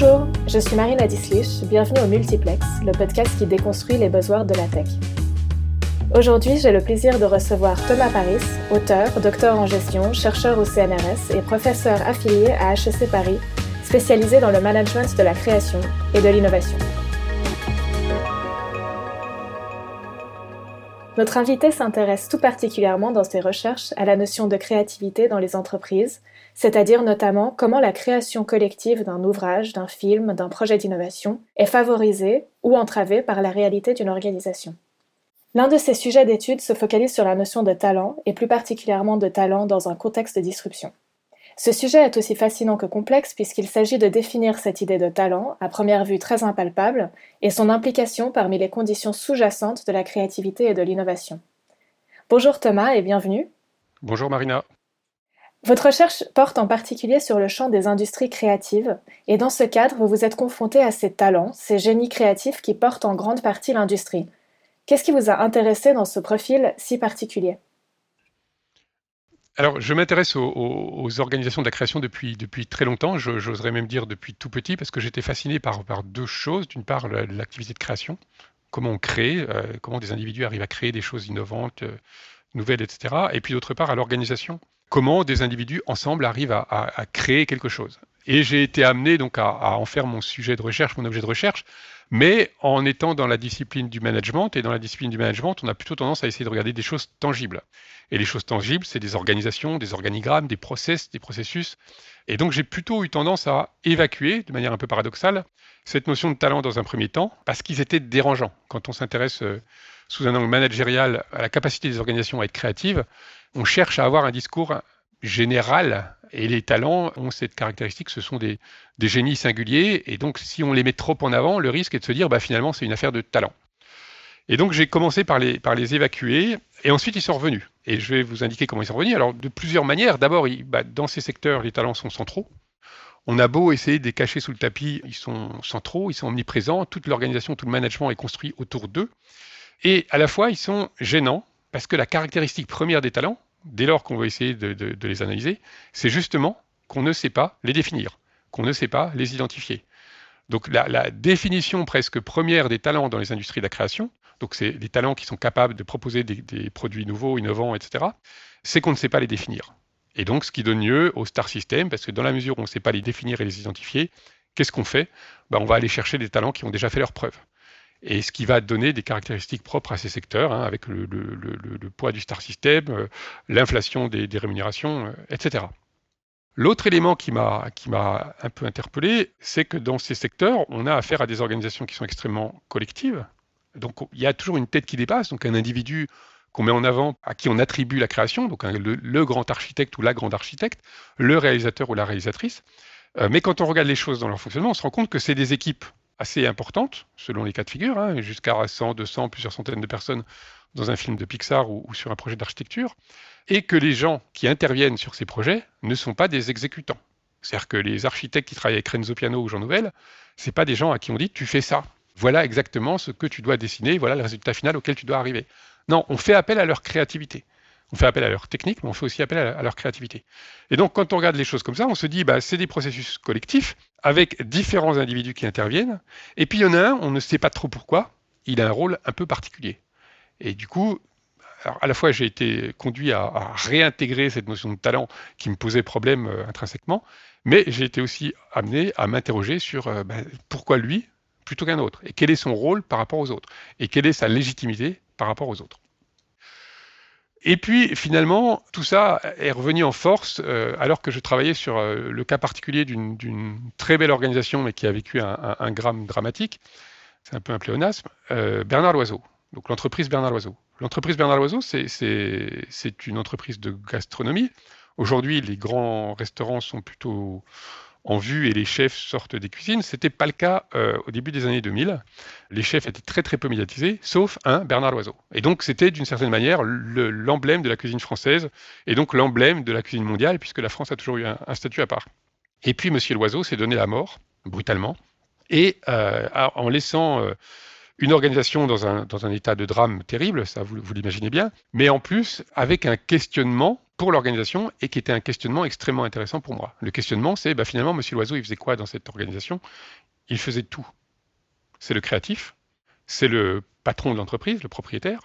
Bonjour, je suis Marina Dislich, bienvenue au Multiplex, le podcast qui déconstruit les buzzwords de la tech. Aujourd'hui, j'ai le plaisir de recevoir Thomas Paris, auteur, docteur en gestion, chercheur au CNRS et professeur affilié à HEC Paris, spécialisé dans le management de la création et de l'innovation. Notre invité s'intéresse tout particulièrement dans ses recherches à la notion de créativité dans les entreprises, c'est-à-dire notamment comment la création collective d'un ouvrage, d'un film, d'un projet d'innovation est favorisée ou entravée par la réalité d'une organisation. L'un de ses sujets d'étude se focalise sur la notion de talent, et plus particulièrement de talent dans un contexte de disruption. Ce sujet est aussi fascinant que complexe puisqu'il s'agit de définir cette idée de talent, à première vue très impalpable, et son implication parmi les conditions sous-jacentes de la créativité et de l'innovation. Bonjour Thomas et bienvenue. Bonjour Marina. Votre recherche porte en particulier sur le champ des industries créatives, et dans ce cadre, vous vous êtes confronté à ces talents, ces génies créatifs qui portent en grande partie l'industrie. Qu'est-ce qui vous a intéressé dans ce profil si particulier? Alors, je m'intéresse aux, organisations de la création depuis, très longtemps, j'oserais même dire depuis tout petit, parce que j'étais fasciné par, par deux choses. D'une part, l'activité de création, comment on crée, euh, comment des individus arrivent à créer des choses innovantes, euh, nouvelles, etc. Et puis d'autre part, à l'organisation, comment des individus ensemble arrivent à, créer quelque chose. Et j'ai été amené donc à, en faire mon sujet de recherche, mon objet de recherche, mais en étant dans la discipline du management, et dans la discipline du management, on a plutôt tendance à essayer de regarder des choses tangibles. Et les choses tangibles, c'est des organisations, des organigrammes, des process, des processus. Et donc j'ai plutôt eu tendance à évacuer, de manière un peu paradoxale, cette notion de talent dans un premier temps, parce qu'ils étaient dérangeants. Quand on s'intéresse euh, sous un angle managérial à la capacité des organisations à être créatives, on cherche à avoir un discours général et les talents ont cette caractéristique, ce sont des, génies singuliers, et donc si on les met trop en avant, le risque est de se dire, bah, finalement, c'est une affaire de talent. Et donc j'ai commencé par les, par évacuer, et ensuite ils sont revenus. Et je vais vous indiquer comment ils sont revenus. Alors de plusieurs manières. D'abord, bah, dans ces secteurs, les talents sont centraux. On a beau essayer de les cacher sous le tapis, ils sont centraux, ils sont omniprésents. Toute l'organisation, tout le management est construit autour d'eux. Et à la fois, ils sont gênants, parce que la caractéristique première des talents, dès lors qu'on va essayer de, les analyser, c'est justement qu'on ne sait pas les définir, qu'on ne sait pas les identifier. Donc la, définition presque première des talents dans les industries de la création, donc c'est des talents qui sont capables de proposer des, produits nouveaux, innovants, etc., c'est qu'on ne sait pas les définir. Et donc ce qui donne lieu au star system, parce que dans la mesure où on ne sait pas les définir et les identifier, qu'est-ce qu'on fait? Ben, On va aller chercher des talents qui ont déjà fait leurs preuves et ce qui va donner des caractéristiques propres à ces secteurs, hein, avec le, poids du star system, euh, l'inflation des, rémunérations, euh, etc. L'autre élément qui m'a un peu interpellé, c'est que dans ces secteurs, on a affaire à des organisations qui sont extrêmement collectives. Donc il y a toujours une tête qui dépasse, donc un individu qu'on met en avant, à qui on attribue la création, donc le, grand architecte ou la grande architecte, le réalisateur ou la réalisatrice. Euh, mais quand on regarde les choses dans leur fonctionnement, on se rend compte que c'est des équipes assez importante, selon les cas de figure, hein, jusqu'à 100, 200, plusieurs centaines de personnes dans un film de Pixar ou, sur un projet d'architecture, et que les gens qui interviennent sur ces projets ne sont pas des exécutants. C'est-à-dire que les architectes qui travaillent avec Renzo Piano ou Jean Nouvel, ce pas des gens à qui on dit tu fais ça. Voilà exactement ce que tu dois dessiner, voilà le résultat final auquel tu dois arriver. Non, on fait appel à leur créativité. On fait appel à leur technique, mais on fait aussi appel à, leur créativité. Et donc, quand on regarde les choses comme ça, on se dit, bah, c'est des processus collectifs avec différents individus qui interviennent. Et puis, il y en a un, on ne sait pas trop pourquoi, il a un rôle un peu particulier. Et du coup, à la fois, j'ai été conduit à, réintégrer cette notion de talent qui me posait problème euh, intrinsèquement, mais j'ai été aussi amené à m'interroger sur euh, bah, pourquoi lui plutôt qu'un autre, et quel est son rôle par rapport aux autres, et quelle est sa légitimité par rapport aux autres? Et puis finalement, tout ça est revenu en force euh, alors que je travaillais sur euh, le cas particulier d'une très belle organisation, mais qui a vécu un, un, dramatique. C'est un peu un pléonasme. Euh, Bernard Loiseau, donc l'entreprise Bernard Loiseau. L'entreprise Bernard Loiseau, c'est une entreprise de gastronomie. Aujourd'hui, les grands restaurants sont plutôt en vue et les chefs sortent des cuisines. Ce n'était pas le cas euh, au début des années 2000. Les chefs étaient très très peu médiatisés, sauf un, Bernard Loiseau. Et donc c'était d'une certaine manière l'emblème de la cuisine française et donc l'emblème de la cuisine mondiale, puisque la France a toujours eu un, statut à part. Et puis Monsieur Loiseau s'est donné la mort, brutalement, et euh, en laissant... Euh, une organisation dans un, état de drame terrible, ça vous, vous l'imaginez bien, mais en plus avec un questionnement pour l'organisation et qui était un questionnement extrêmement intéressant pour moi. Le questionnement, c'est bah, finalement, Monsieur Loiseau, il faisait quoi dans cette organisation? Il faisait tout. C'est le créatif, c'est le patron de l'entreprise, le propriétaire,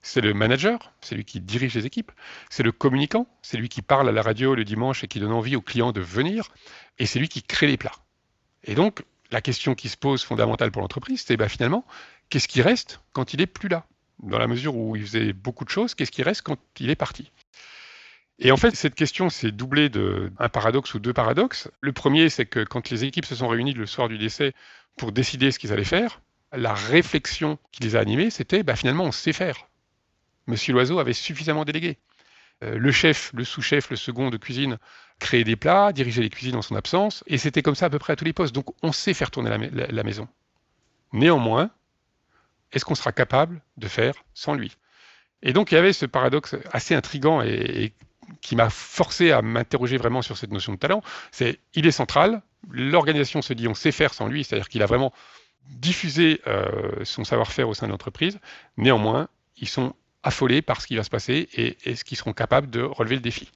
c'est le manager, c'est lui qui dirige les équipes, c'est le communicant, c'est lui qui parle à la radio le dimanche et qui donne envie aux clients de venir, et c'est lui qui crée les plats. Et donc, la question qui se pose fondamentale pour l'entreprise, c'est bah, finalement, qu'est-ce qui reste quand il est plus là? Dans la mesure où il faisait beaucoup de choses, qu'est-ce qui reste quand il est parti? Et en fait, cette question s'est doublée d'un paradoxe ou deux paradoxes. Le premier, c'est que quand les équipes se sont réunies le soir du décès pour décider ce qu'ils allaient faire, la réflexion qui les a animés, c'était bah, finalement, on sait faire. Monsieur Loiseau avait suffisamment délégué. Euh, le chef, le sous-chef, le second de cuisine créait des plats, dirigeait les cuisines en son absence, et c'était comme ça à peu près à tous les postes. Donc on sait faire tourner la maison. Néanmoins, est-ce qu'on sera capable de faire sans lui? Et donc il y avait ce paradoxe assez intrigant et, qui m'a forcé à m'interroger vraiment sur cette notion de talent. C'est il est central, l'organisation se dit on sait faire sans lui, c'est-à-dire qu'il a vraiment diffusé euh, son savoir-faire au sein de l'entreprise. Néanmoins, ils sont affolés par ce qui va se passer et est-ce qu'ils seront capables de relever le défi.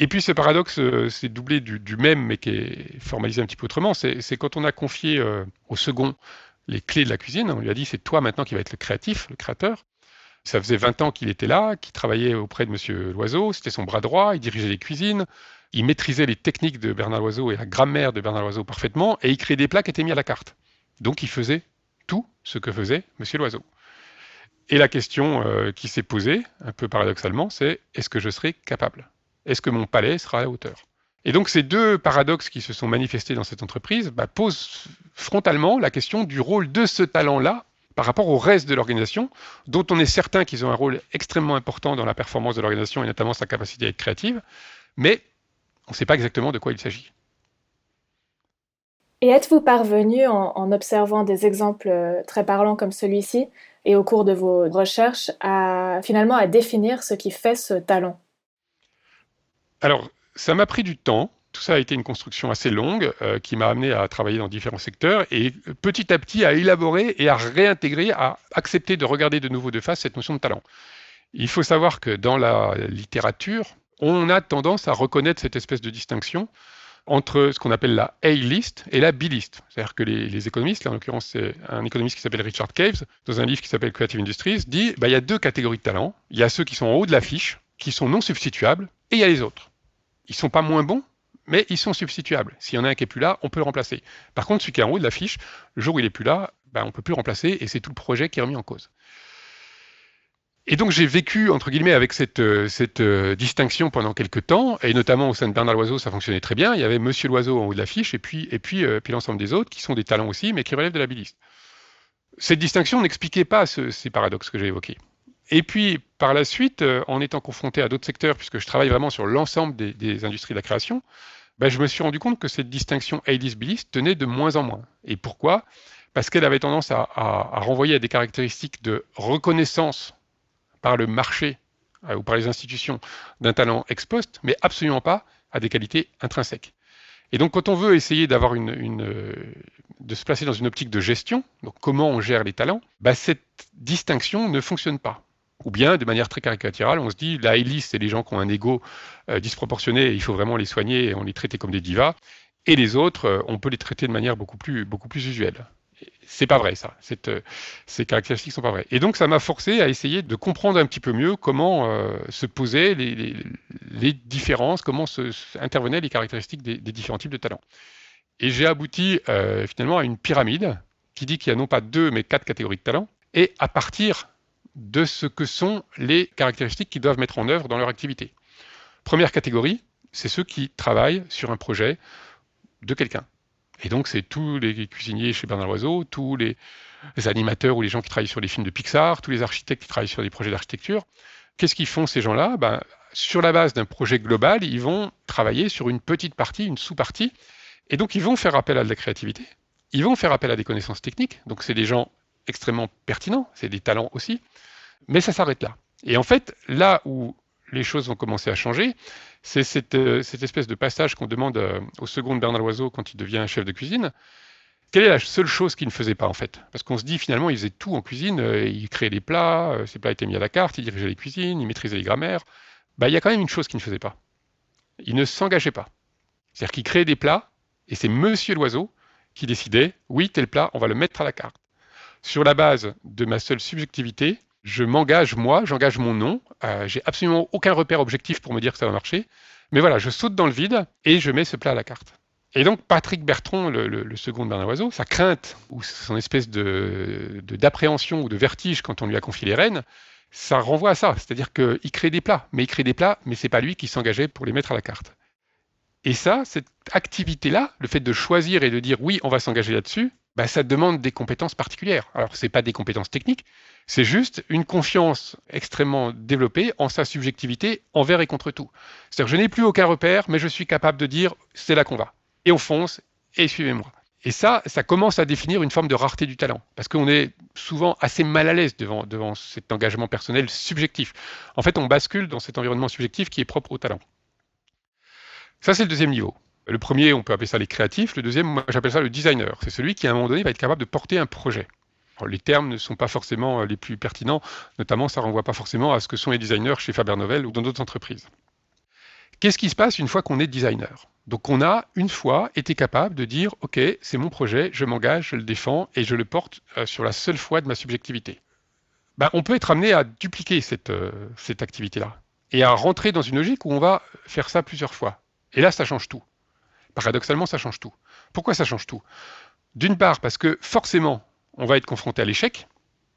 Et puis ce paradoxe, euh, c'est doublé du, même, mais qui est formalisé un petit peu autrement. C'est quand on a confié euh, au second les clés de la cuisine, on lui a dit c'est toi maintenant qui va être le créatif, le créateur. Ça faisait 20 ans qu'il était là, qu'il travaillait auprès de Monsieur Loiseau, c'était son bras droit, il dirigeait les cuisines, il maîtrisait les techniques de Bernard Loiseau et la grammaire de Bernard Loiseau parfaitement, et il créait des plats qui étaient mis à la carte. Donc il faisait tout ce que faisait Monsieur Loiseau. Et la question euh, qui s'est posée, un peu paradoxalement, c'est est-ce que je serai capable? Est-ce que mon palais sera à la hauteur? Et donc ces deux paradoxes qui se sont manifestés dans cette entreprise bah, posent frontalement la question du rôle de ce talent-là par rapport au reste de l'organisation, dont on est certain qu'ils ont un rôle extrêmement important dans la performance de l'organisation et notamment sa capacité à être créative, mais on ne sait pas exactement de quoi il s'agit. Et êtes-vous parvenu, en, observant des exemples euh, très parlants comme celui-ci, et au cours de vos recherches, à finalement à définir ce qui fait ce talent? Alors, ça m'a pris du temps. Tout ça a été une construction assez longue euh, qui m'a amené à travailler dans différents secteurs et petit à petit à élaborer et à réintégrer, à accepter de regarder de nouveau de face cette notion de talent. Il faut savoir que dans la littérature, on a tendance à reconnaître cette espèce de distinction entre ce qu'on appelle la A-list et la B-list. C'est-à-dire que les, économistes, en l'occurrence c'est un économiste qui s'appelle Richard Caves, dans un livre qui s'appelle Creative Industries, dit bah, y a deux catégories de talents. Il y a ceux qui sont en haut de l'affiche, qui sont non substituables, et il y a les autres. Ils sont pas moins bons, mais ils sont substituables. S'il y en a un qui est plus là, on peut le remplacer. Par contre, celui qui est en haut de l'affiche, le jour où il est plus là, bah, on peut plus le remplacer et c'est tout le projet qui est remis en cause. Et donc j'ai vécu, entre guillemets, avec cette, euh, cette euh, distinction pendant quelques temps, et notamment au sein de Bernard Loiseau, ça fonctionnait très bien. Il y avait Monsieur Loiseau en haut de l'affiche, et puis, et puis, euh, puis l'ensemble des autres, qui sont des talents aussi, mais qui relèvent de la biliste. Cette distinction n'expliquait pas ces paradoxes que j'ai évoqués. Et puis, par la suite, en étant confronté à d'autres secteurs, puisque je travaille vraiment sur l'ensemble des, industries de la création, ben, je me suis rendu compte que cette distinction A-list-B-list tenait de moins en moins. Et pourquoi? Parce qu'elle avait tendance à, à renvoyer à des caractéristiques de reconnaissance par le marché euh, ou par les institutions d'un talent ex post, mais absolument pas à des qualités intrinsèques. Et donc, quand on veut essayer d'avoir une, euh, de se placer dans une optique de gestion, donc comment on gère les talents, bah, cette distinction ne fonctionne pas. Ou bien, de manière très caricaturale, on se dit la hélice, c'est les gens qui ont un ego euh, disproportionné, il faut vraiment les soigner et on les traite comme des divas. Et les autres, on peut les traiter de manière beaucoup plus, beaucoup plus usuelle c'est pas vrai ça. Euh, ces caractéristiques sont pas vraies. Et donc ça m'a forcé à essayer de comprendre un petit peu mieux comment euh, se posaient les, différences, comment se, intervenaient les caractéristiques des, différents types de talents. Et j'ai abouti euh, finalement à une pyramide qui dit qu'il y a non pas deux mais quatre catégories de talents. Et à partir de ce que sont les caractéristiques qu'ils doivent mettre en œuvre dans leur activité. Première catégorie, c'est ceux qui travaillent sur un projet de quelqu'un. Et donc, c'est tous les cuisiniers chez Bernard Loiseau, tous les, animateurs ou les gens qui travaillent sur les films de Pixar, tous les architectes qui travaillent sur des projets d'architecture. Qu'est-ce qu'ils font ces gens-là? Ben, Sur la base d'un projet global, ils vont travailler sur une petite partie, une sous-partie. Et donc, ils vont faire appel à de la créativité. Ils vont faire appel à des connaissances techniques. Donc, c'est des gens extrêmement pertinents, c'est des talents aussi. Mais ça s'arrête là. Et en fait, là où les choses vont commencer à changer, c'est euh, cette, espèce de passage qu'on demande euh, au second Bernard Loiseau quand il devient chef de cuisine. quelle est la seule chose qu'il ne faisait pas en fait? Parce qu'on se dit finalement, il faisait tout en cuisine, euh, il créait des plats, ses plats étaient mis à la carte, il dirigeait les cuisines, il maîtrisait les grammaires. Bah, il y a quand même une chose qu'il ne faisait pas. Il ne s'engageait pas. C'est-à-dire qu'il créait des plats, et c'est Monsieur l'oiseau qui décidait, oui, tel plat, on va le mettre à la carte. Sur la base de ma seule subjectivité, je m'engage moi, j'engage mon nom, euh, j'ai absolument aucun repère objectif pour me dire que ça va marcher, mais voilà, je saute dans le vide et je mets ce plat à la carte. Et donc Patrick Bertrand, le, second de Bernard Oiseau, sa crainte ou son espèce de d'appréhension ou de vertige quand on lui a confié les rênes, ça renvoie à ça, c'est-à-dire qu'il crée des plats, mais il crée des plats, mais c'est pas lui qui s'engageait pour les mettre à la carte. Et ça, cette activité-là, le fait de choisir et de dire oui, on va s'engager là-dessus, bah, ça demande des compétences particulières. Alors, ce n'est pas des compétences techniques, c'est juste une confiance extrêmement développée en sa subjectivité envers et contre tout. C'est-à-dire, je n'ai plus aucun repère, mais je suis capable de dire c'est là qu'on va. Et on fonce, et suivez-moi. Et ça, ça commence à définir une forme de rareté du talent, parce qu'on est souvent assez mal à l'aise devant, devant cet engagement personnel subjectif. En fait, on bascule dans cet environnement subjectif qui est propre au talent. Ça, c'est le deuxième niveau. Le premier, on peut appeler ça les créatifs. Le deuxième, moi, j'appelle ça le designer. C'est celui qui, à un moment donné, va être capable de porter un projet. les termes ne sont pas forcément euh, les plus pertinents, notamment ça ne renvoie pas forcément à ce que sont les designers chez Faber Novel ou dans d'autres entreprises. Qu'est-ce qui se passe une fois qu'on est designer? Donc on a une fois été capable de dire OK, c'est mon projet, je m'engage, je le défends et je le porte euh, sur la seule foi de ma subjectivité. Ben, on peut être amené à dupliquer cette, euh, cette activité-là et à rentrer dans une logique où on va faire ça plusieurs fois. Et là, ça change tout. Paradoxalement, ça change tout. Pourquoi ça change tout? D'une part, parce que forcément, on va être confronté à l'échec.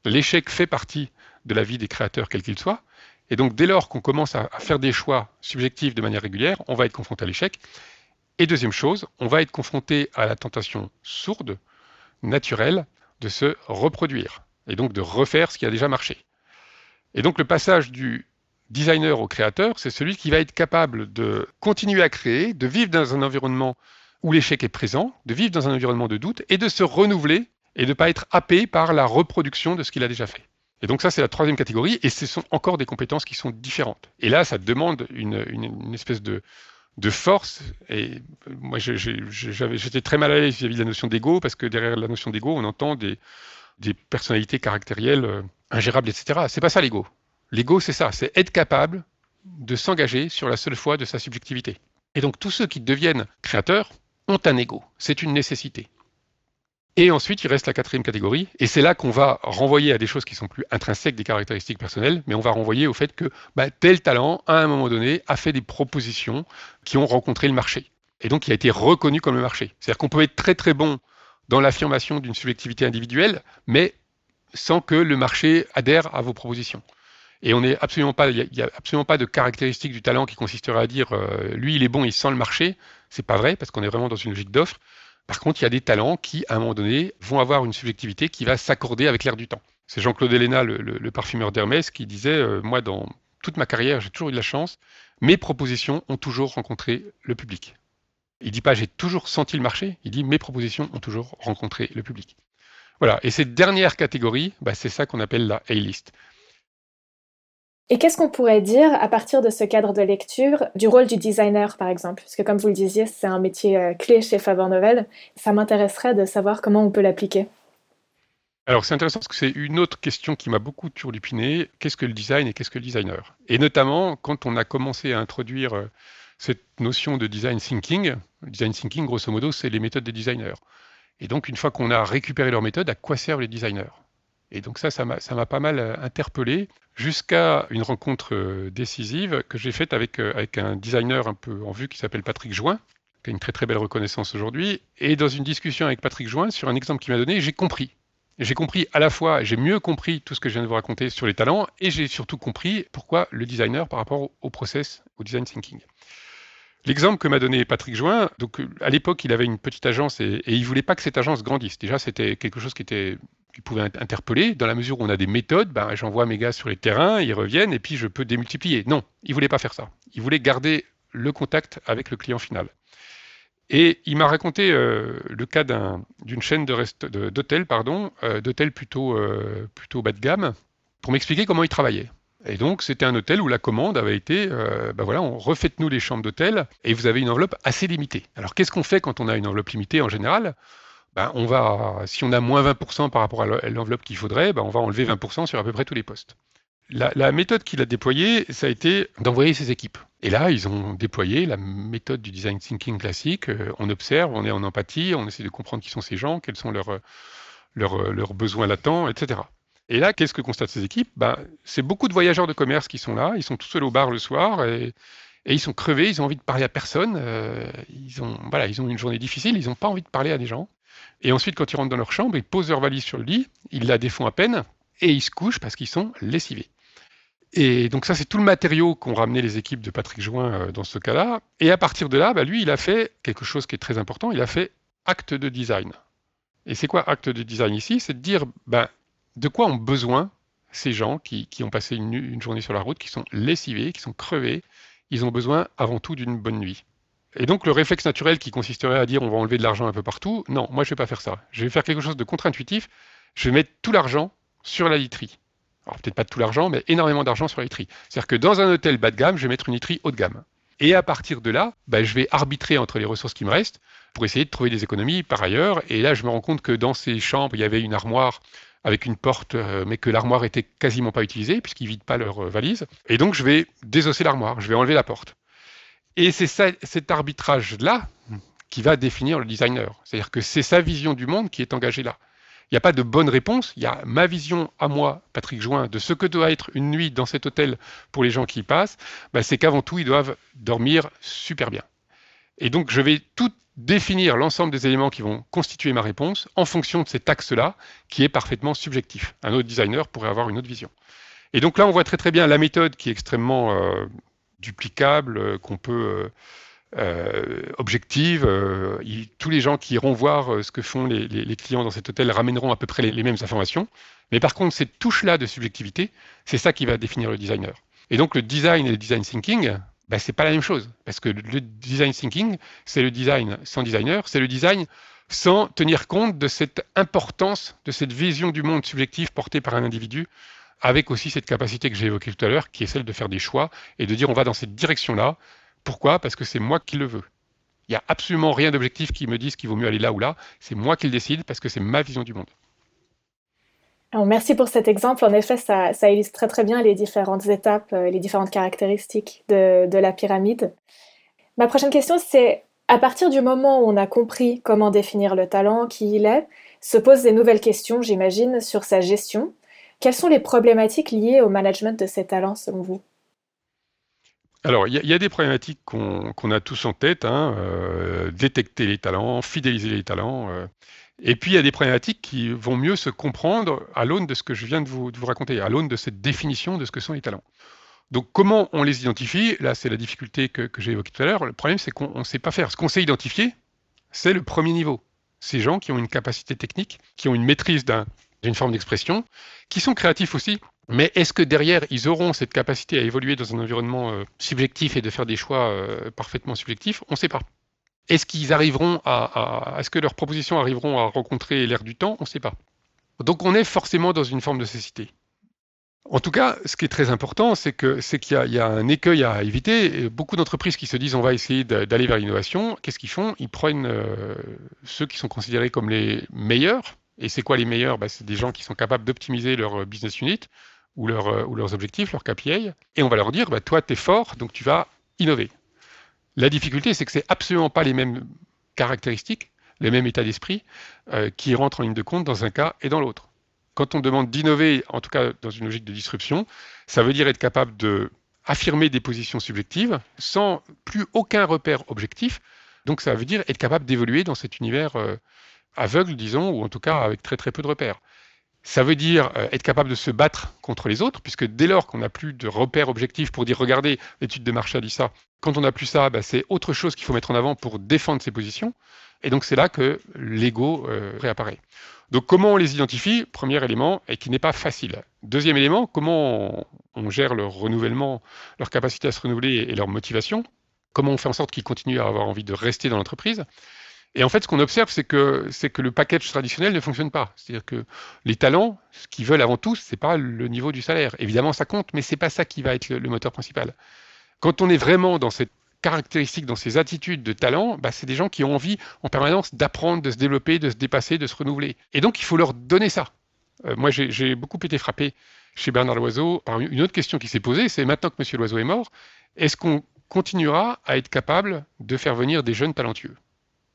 L'échec fait partie de la vie des créateurs, quel qu'il soit. Et donc, dès lors qu'on commence à, faire des choix subjectifs de manière régulière, on va être confronté à l'échec. Et deuxième chose, on va être confronté à la tentation sourde, naturelle, de se reproduire. Et donc de refaire ce qui a déjà marché. Et donc le passage du designer au créateur, c'est celui qui va être capable de continuer à créer, de vivre dans un environnement où l'échec est présent, de vivre dans un environnement de doute et de se renouveler et de ne pas être happé par la reproduction de ce qu'il a déjà fait. Et donc ça, c'est la troisième catégorie, et ce sont encore des compétences qui sont différentes. Et là, ça demande une, espèce de, force. Et moi, j'étais très mal à l'aise vis-à-vis de la notion d'ego, parce que derrière la notion d'ego, on entend des, des personnalités caractérielles euh, ingérables, etc. C'est pas ça l'ego. L'ego, c'est ça, c'est être capable de s'engager sur la seule foi de sa subjectivité. Et donc tous ceux qui deviennent créateurs ont un ego, c'est une nécessité. Et ensuite, il reste la quatrième catégorie, et c'est là qu'on va renvoyer à des choses qui sont plus intrinsèques des caractéristiques personnelles, mais on va renvoyer au fait que bah, tel talent, à un moment donné, a fait des propositions qui ont rencontré le marché. Et donc, il a été reconnu comme le marché. C'est-à-dire qu'on peut être très très bon dans l'affirmation d'une subjectivité individuelle, mais sans que le marché adhère à vos propositions. Et on n'est absolument pas, il n'y a, absolument pas de caractéristique du talent qui consisterait à dire euh, lui il est bon, il sent le marché. C'est pas vrai parce qu'on est vraiment dans une logique d'offre. Par contre, il y a des talents qui, à un moment donné, vont avoir une subjectivité qui va s'accorder avec l'air du temps. C'est Jean-Claude Héléna, le, parfumeur d'Hermès, qui disait euh, moi dans toute ma carrière, j'ai toujours eu de la chance. Mes propositions ont toujours rencontré le public. Il dit pas j'ai toujours senti le marché, il dit mes propositions ont toujours rencontré le public. Voilà. Et cette dernière catégorie, bah, c'est ça qu'on appelle la A-list. Et qu'est-ce qu'on pourrait dire à partir de ce cadre de lecture du rôle du designer, par exemple? Parce que comme vous le disiez, c'est un métier euh, clé chez Faber Novel. Ça m'intéresserait de savoir comment on peut l'appliquer. Alors c'est intéressant parce que c'est une autre question qui m'a beaucoup turlupiné. Qu'est-ce que le design et qu'est-ce que le designer? Et notamment quand on a commencé à introduire euh, cette notion de design thinking. design thinking, grosso modo, c'est les méthodes des designers. Et donc une fois qu'on a récupéré leurs méthodes, à quoi servent les designers? Et donc ça, ça m'a pas mal euh, interpellé jusqu'à une rencontre euh, décisive que j'ai faite avec, euh, avec un designer un peu en vue qui s'appelle Patrick Join, qui a une très très belle reconnaissance aujourd'hui. Et dans une discussion avec Patrick Join sur un exemple qu'il m'a donné, j'ai compris. J'ai compris à la fois, j'ai mieux compris tout ce que je viens de vous raconter sur les talents, et j'ai surtout compris pourquoi le designer par rapport au process, au design thinking. L'exemple que m'a donné Patrick Join, donc à l'époque il avait une petite agence et, et il voulait pas que cette agence grandisse. Déjà c'était quelque chose qui était qui pouvait interpeller. Dans la mesure où on a des méthodes, ben, j'envoie mes gars sur les terrains, ils reviennent et puis je peux démultiplier. Non, il voulait pas faire ça. Il voulait garder le contact avec le client final. Et il m'a raconté euh, le cas d'une chaîne d'hôtels, pardon, euh, d'hôtels plutôt, euh, plutôt bas de gamme, pour m'expliquer comment il travaillait. Et donc, c'était un hôtel où la commande avait été, ben voilà, on refait-nous les chambres d'hôtel et vous avez une enveloppe assez limitée. Alors, qu'est-ce qu'on fait quand on a une enveloppe limitée en général? Ben, on va, si on a moins 20% par rapport à l'enveloppe qu'il faudrait, ben, on va enlever 20% sur à peu près tous les postes. La, méthode qu'il a déployée, ça a été d'envoyer ses équipes. Et là, ils ont déployé la méthode du design thinking classique. Euh, on observe, on est en empathie, on essaie de comprendre qui sont ces gens, quels sont leurs, besoins latents, etc. Et là, qu'est-ce que constatent ces équipes? Ben, C'est beaucoup de voyageurs de commerce qui sont là, ils sont tout seuls au bar le soir et, ils sont crevés, ils ont envie de parler à personne, euh, ils, ont, ils ont une journée difficile, ils n'ont pas envie de parler à des gens. Et ensuite, quand ils rentrent dans leur chambre, ils posent leur valise sur le lit, ils la défont à peine et ils se couchent parce qu'ils sont lessivés. Et donc ça, c'est tout le matériau qu'ont ramené les équipes de Patrick Join euh, dans ce cas-là. Et à partir de là, bah, lui, il a fait quelque chose qui est très important, il a fait acte de design. Et c'est quoi acte de design ici? C'est de dire bah, de quoi ont besoin ces gens qui, ont passé une, journée sur la route, qui sont lessivés, qui sont crevés? Ils ont besoin avant tout d'une bonne nuit. Et donc le réflexe naturel qui consisterait à dire on va enlever de l'argent un peu partout, non, moi je ne vais pas faire ça. Je vais faire quelque chose de contre-intuitif. Je vais mettre tout l'argent sur la literie alors peut-être pas tout l'argent, mais énormément d'argent sur la literie. C'est-à-dire que dans un hôtel bas de gamme, je vais mettre une literie haut de gamme. Et à partir de là, bah, je vais arbitrer entre les ressources qui me restent pour essayer de trouver des économies par ailleurs. Et là, je me rends compte que dans ces chambres, il y avait une armoire avec une porte, euh, mais que l'armoire était quasiment pas utilisée puisqu'ils vident pas leurs euh, valises. Et donc, je vais désosser l'armoire, je vais enlever la porte. Et c'est cet arbitrage-là qui va définir le designer. C'est-à-dire que c'est sa vision du monde qui est engagée là. Il n'y a pas de bonne réponse. Il y a ma vision à moi, Patrick Join, de ce que doit être une nuit dans cet hôtel pour les gens qui y passent. Bah, c'est qu'avant tout, ils doivent dormir super bien. Et donc, je vais tout définir l'ensemble des éléments qui vont constituer ma réponse en fonction de cet axe-là, qui est parfaitement subjectif. Un autre designer pourrait avoir une autre vision. Et donc là, on voit très très bien la méthode qui est extrêmement euh, duplicable, euh, qu'on peut euh, euh, objective. Euh, tous les gens qui iront voir ce que font les, clients dans cet hôtel ramèneront à peu près les, mêmes informations. Mais par contre, cette touche-là de subjectivité, c'est ça qui va définir le designer. Et donc le design et le design thinking, bah, c'est pas la même chose. Parce que le design thinking, c'est le design sans designer, c'est le design sans tenir compte de cette importance, de cette vision du monde subjectif portée par un individu, avec aussi cette capacité que j'ai évoquée tout à l'heure, qui est celle de faire des choix et de dire on va dans cette direction-là, pourquoi? Parce que c'est moi qui le veux. Il n'y a absolument rien d'objectif qui me dise qu'il vaut mieux aller là ou là. C'est moi qui le décide parce que c'est ma vision du monde. merci pour cet exemple. En effet, ça, illustre très très bien les différentes étapes, euh, les différentes caractéristiques de, de la pyramide. Ma prochaine question, c'est à partir du moment où on a compris comment définir le talent, qui il est, se posent des nouvelles questions, j'imagine, sur sa gestion. Quelles sont les problématiques liées au management de ces talents selon vous? Alors, il y, a des problématiques qu'on a tous en tête, hein, euh, détecter les talents, fidéliser les talents. Euh. et puis, il y a des problématiques qui vont mieux se comprendre à l'aune de ce que je viens de vous, raconter, à l'aune de cette définition de ce que sont les talents. Donc, comment on les identifie? Là, c'est la difficulté que, j'ai évoquée tout à l'heure. Le problème, c'est qu'on ne sait pas faire. Ce qu'on sait identifier, c'est le premier niveau. Ces gens qui ont une capacité technique, qui ont une maîtrise d'une forme d'expression, qui sont créatifs aussi, mais est-ce que derrière, ils auront cette capacité à évoluer dans un environnement euh, subjectif et de faire des choix euh, parfaitement subjectifs? On ne sait pas. Est-ce qu'ils arriveront à, est-ce que leurs propositions arriveront à rencontrer l'air du temps? On ne sait pas. Donc on est forcément dans une forme de cécité. En tout cas, ce qui est très important, c'est que c'est qu'il y, a un écueil à éviter. beaucoup d'entreprises qui se disent on va essayer d'aller vers l'innovation, qu'est-ce qu'ils font? Ils prennent euh, ceux qui sont considérés comme les meilleurs. Et c'est quoi les meilleurs? Bah, C'est des gens qui sont capables d'optimiser leur business unit, ou, euh, leurs objectifs, leurs KPI, et on va leur dire, bah, toi, tu es fort, donc tu vas innover. La difficulté, c'est que ce n'est absolument pas les mêmes caractéristiques, les mêmes états d'esprit euh, qui rentrent en ligne de compte dans un cas et dans l'autre. Quand on demande d'innover, en tout cas dans une logique de disruption, ça veut dire être capable de des positions subjectives sans plus aucun repère objectif. Donc ça veut dire être capable d'évoluer dans cet univers euh, aveugle, disons, ou en tout cas avec très très peu de repères. Ça veut dire euh, être capable de se battre contre les autres, puisque dès lors qu'on n'a plus de repères objectifs pour dire regardez, l'étude de marché dit ça, quand on n'a plus ça, bah, c'est autre chose qu'il faut mettre en avant pour défendre ses positions. Et donc c'est là que l'ego euh, réapparaît. Donc comment on les identifie? Premier élément, et qui n'est pas facile. Deuxième élément, comment on, gère leur renouvellement, leur capacité à se renouveler et leur motivation? Comment on fait en sorte qu'ils continuent à avoir envie de rester dans l'entreprise? Et en fait, ce qu'on observe, c'est que, le package traditionnel ne fonctionne pas. C'est-à-dire que les talents, ce qu'ils veulent avant tout, c'est pas le niveau du salaire. Évidemment, ça compte, mais c'est pas ça qui va être le, moteur principal. Quand on est vraiment dans cette caractéristiques, dans ces attitudes de talent, bah, c'est des gens qui ont envie en permanence d'apprendre, de se développer, de se dépasser, de se renouveler. Et donc, il faut leur donner ça. Euh, moi, j'ai beaucoup été frappé chez Bernard Loiseau par une autre question qui s'est posée, c'est maintenant que M. Loiseau est mort, est-ce qu'on continuera à être capable de faire venir des jeunes talentueux?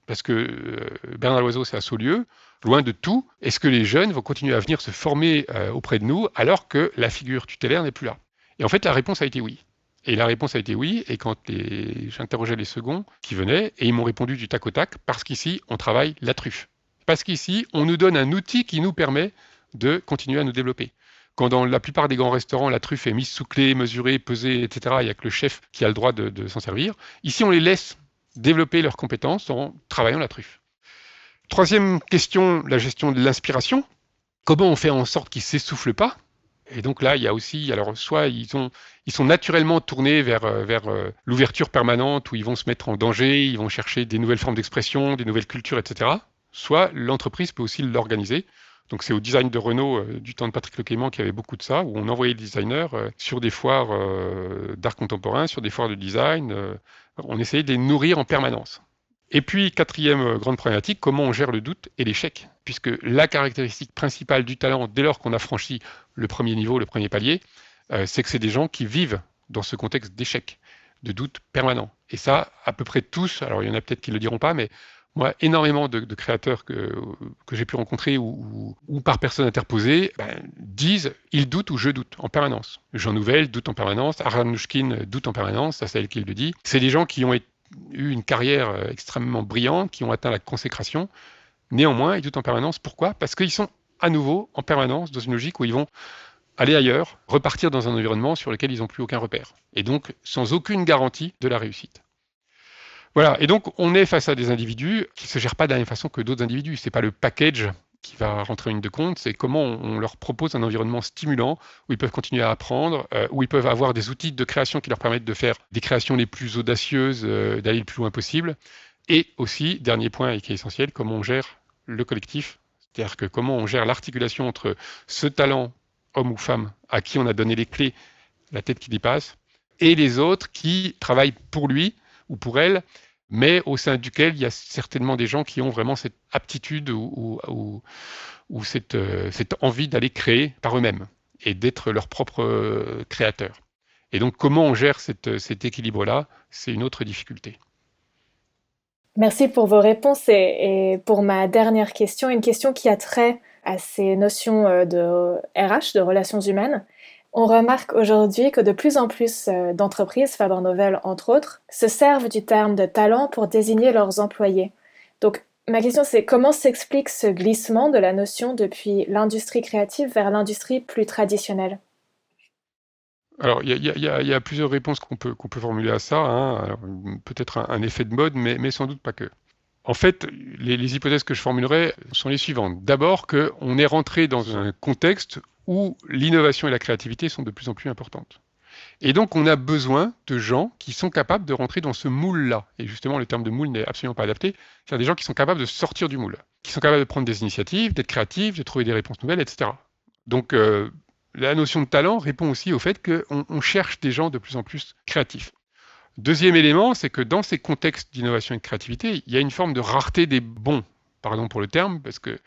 Parce que euh, Bernard Loiseau, c'est à Saulieu, loin de tout. Est-ce que les jeunes vont continuer à venir se former euh, auprès de nous alors que la figure tutélaire n'est plus là? Et en fait, la réponse a été oui. Et la réponse a été oui, et quand j'interrogeais les seconds qui venaient, et ils m'ont répondu du tac au tac, parce qu'ici, on travaille la truffe. Parce qu'ici, on nous donne un outil qui nous permet de continuer à nous développer. Quand dans la plupart des grands restaurants, la truffe est mise sous clé, mesurée, pesée, etc., il n'y a que le chef qui a le droit de, s'en servir. Ici, on les laisse développer leurs compétences en travaillant la truffe. Troisième question, la gestion de l'inspiration. Comment on fait en sorte qu'ils ne s'essoufflent pas? Et donc là, il y a aussi, alors soit ils, sont naturellement tournés vers, euh, euh, l'ouverture permanente où ils vont se mettre en danger, ils vont chercher des nouvelles formes d'expression, des nouvelles cultures, etc. Soit l'entreprise peut aussi l'organiser. Donc c'est au design de Renault euh, du temps de Patrick Lequaimant qui avait beaucoup de ça, où on envoyait des designers sur des foires d'art contemporain, sur des foires de design. On essayait de les nourrir en permanence. Et puis, quatrième grande problématique, comment on gère le doute et l'échec? Puisque la caractéristique principale du talent, dès lors qu'on a franchi le premier niveau, le premier palier, c'est que c'est des gens qui vivent dans ce contexte d'échec, de doute permanent. Et ça, à peu près tous, alors il y en a peut-être qui ne le diront pas, mais moi, énormément de, créateurs que, que j'ai pu rencontrer ou, par personne interposée ben, disent ils doutent ou je doute en permanence. Jean Nouvel doute en permanence, Aranushkin doute en permanence, ça c'est elle qui le dit. C'est des gens qui ont eu une carrière euh, extrêmement brillante, qui ont atteint la consécration. Néanmoins, ils doutent en permanence. Pourquoi? Parce qu'ils sont à nouveau en permanence dans une logique où ils vont aller ailleurs, repartir dans un environnement sur lequel ils n'ont plus aucun repère. Et donc sans aucune garantie de la réussite. Voilà, et donc on est face à des individus qui ne se gèrent pas de la même façon que d'autres individus. Ce n'est pas le package qui va rentrer en ligne de compte, c'est comment on leur propose un environnement stimulant où ils peuvent continuer à apprendre, euh, où ils peuvent avoir des outils de création qui leur permettent de faire des créations les plus audacieuses, euh, d'aller le plus loin possible. Et aussi, dernier point et qui est essentiel, comment on gère le collectif, c'est-à-dire que comment on gère l'articulation entre ce talent, homme ou femme, à qui on a donné les clés, la tête qui dépasse, et les autres qui travaillent pour lui ou pour elle, mais au sein duquel il y a certainement des gens qui ont vraiment cette aptitude ou, euh, cette, envie d'aller créer par eux-mêmes et d'être leur propre euh, créateur. Et donc comment on gère cette, cet équilibre-là, c'est une autre difficulté. Merci pour vos réponses et, pour ma dernière question, une question qui a trait à ces notions euh, de RH, de relations humaines. On remarque aujourd'hui que de plus en plus euh, d'entreprises, Faber Novel entre autres, se servent du terme de talent pour désigner leurs employés. Donc ma question c'est comment s'explique ce glissement de la notion depuis l'industrie créative vers l'industrie plus traditionnelle? Alors, il y, a plusieurs réponses qu'on peut, formuler à ça. Hein. Peut-être un, effet de mode, mais, sans doute pas que. En fait, les, les, hypothèses que je formulerai sont les suivantes. D'abord, qu'on est rentré dans un contexte où l'innovation et la créativité sont de plus en plus importantes. Et donc, on a besoin de gens qui sont capables de rentrer dans ce moule-là. Et justement, le terme de moule n'est absolument pas adapté. C'est des gens qui sont capables de sortir du moule, qui sont capables de prendre des initiatives, d'être créatifs, de trouver des réponses nouvelles, etc. Donc, euh, la notion de talent répond aussi au fait qu'on cherche des gens de plus en plus créatifs. Deuxième élément, c'est que dans ces contextes d'innovation et de créativité, il y a une forme de rareté des bons, pardon pour le terme, parce que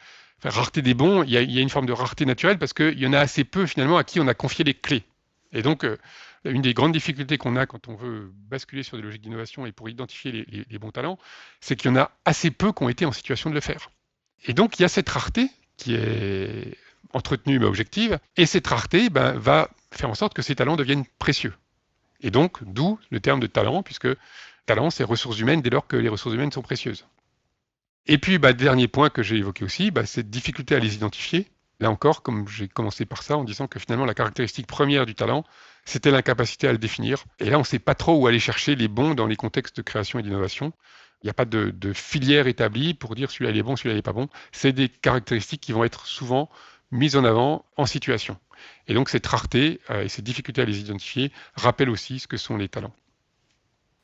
rareté des bons, il y, a, une forme de rareté naturelle parce qu'il y en a assez peu finalement à qui on a confié les clés. Et donc, euh, une des grandes difficultés qu'on a quand on veut basculer sur des logiques d'innovation et pour identifier les, bons talents, c'est qu'il y en a assez peu qui ont été en situation de le faire. Et donc, il y a cette rareté qui est entretenue mais objective, et cette rareté ben, va faire en sorte que ces talents deviennent précieux. Et donc, d'où le terme de talent, puisque talent, c'est ressources humaines dès lors que les ressources humaines sont précieuses. Et puis, bah, dernier point que j'ai évoqué aussi, bah, cette difficulté à les identifier. Là encore, comme j'ai commencé par ça, en disant que finalement, la caractéristique première du talent, c'était l'incapacité à le définir. Et là, on ne sait pas trop où aller chercher les bons dans les contextes de création et d'innovation. Il n'y a pas de, filière établie pour dire celui-là il est bon, celui-là il n'est pas bon. C'est des caractéristiques qui vont être souvent mises en avant en situation. Et donc cette rareté euh, et cette difficulté à les identifier rappellent aussi ce que sont les talents.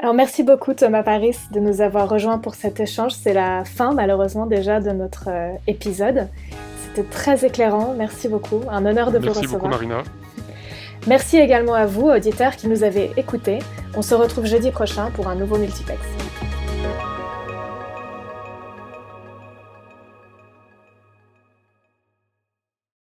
Alors merci beaucoup Thomas Paris de nous avoir rejoints pour cet échange. C'est la fin malheureusement déjà de notre euh, épisode. C'était très éclairant. Merci beaucoup. Un honneur de vous recevoir. Merci beaucoup Marina. Merci également à vous, auditeurs, qui nous avez écoutés. On se retrouve jeudi prochain pour un nouveau Multiplex.